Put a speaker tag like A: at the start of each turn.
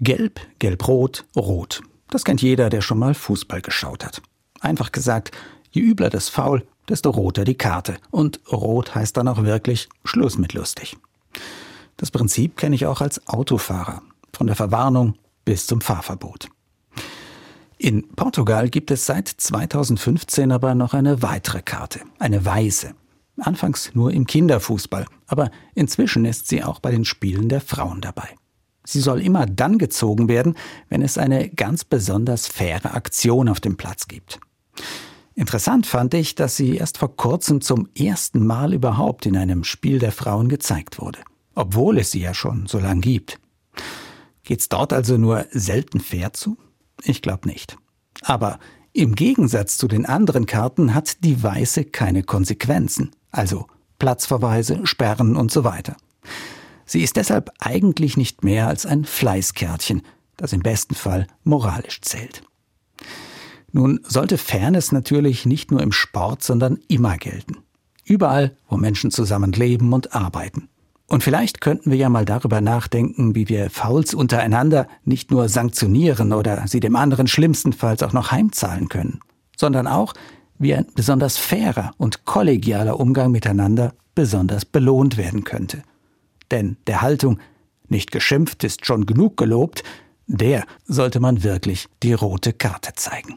A: Gelb, gelb-rot, rot. Das kennt jeder, der schon mal Fußball geschaut hat. Einfach gesagt, je übler das Foul, desto roter die Karte. Und rot heißt dann auch wirklich Schluss mit lustig. Das Prinzip kenne ich auch als Autofahrer. Von der Verwarnung bis zum Fahrverbot. In Portugal gibt es seit 2015 aber noch eine weitere Karte, eine weiße. Anfangs nur im Kinderfußball, aber inzwischen ist sie auch bei den Spielen der Frauen dabei. Sie soll immer dann gezogen werden, wenn es eine ganz besonders faire Aktion auf dem Platz gibt. Interessant fand ich, dass sie erst vor kurzem zum ersten Mal überhaupt in einem Spiel der Frauen gezeigt wurde, obwohl es sie ja schon so lang gibt. Geht's dort also nur selten fair zu? Ich glaube nicht. Aber im Gegensatz zu den anderen Karten hat die weiße keine Konsequenzen, also Platzverweise, Sperren und so weiter. Sie ist deshalb eigentlich nicht mehr als ein Fleißkärtchen, das im besten Fall moralisch zählt. Nun sollte Fairness natürlich nicht nur im Sport, sondern immer gelten. Überall, wo Menschen zusammen leben und arbeiten. Und vielleicht könnten wir ja mal darüber nachdenken, wie wir Fouls untereinander nicht nur sanktionieren oder sie dem anderen schlimmstenfalls auch noch heimzahlen können, sondern auch, wie ein besonders fairer und kollegialer Umgang miteinander besonders belohnt werden könnte. Denn der Haltung nicht geschimpft ist schon genug gelobt, der sollte man wirklich die rote Karte zeigen.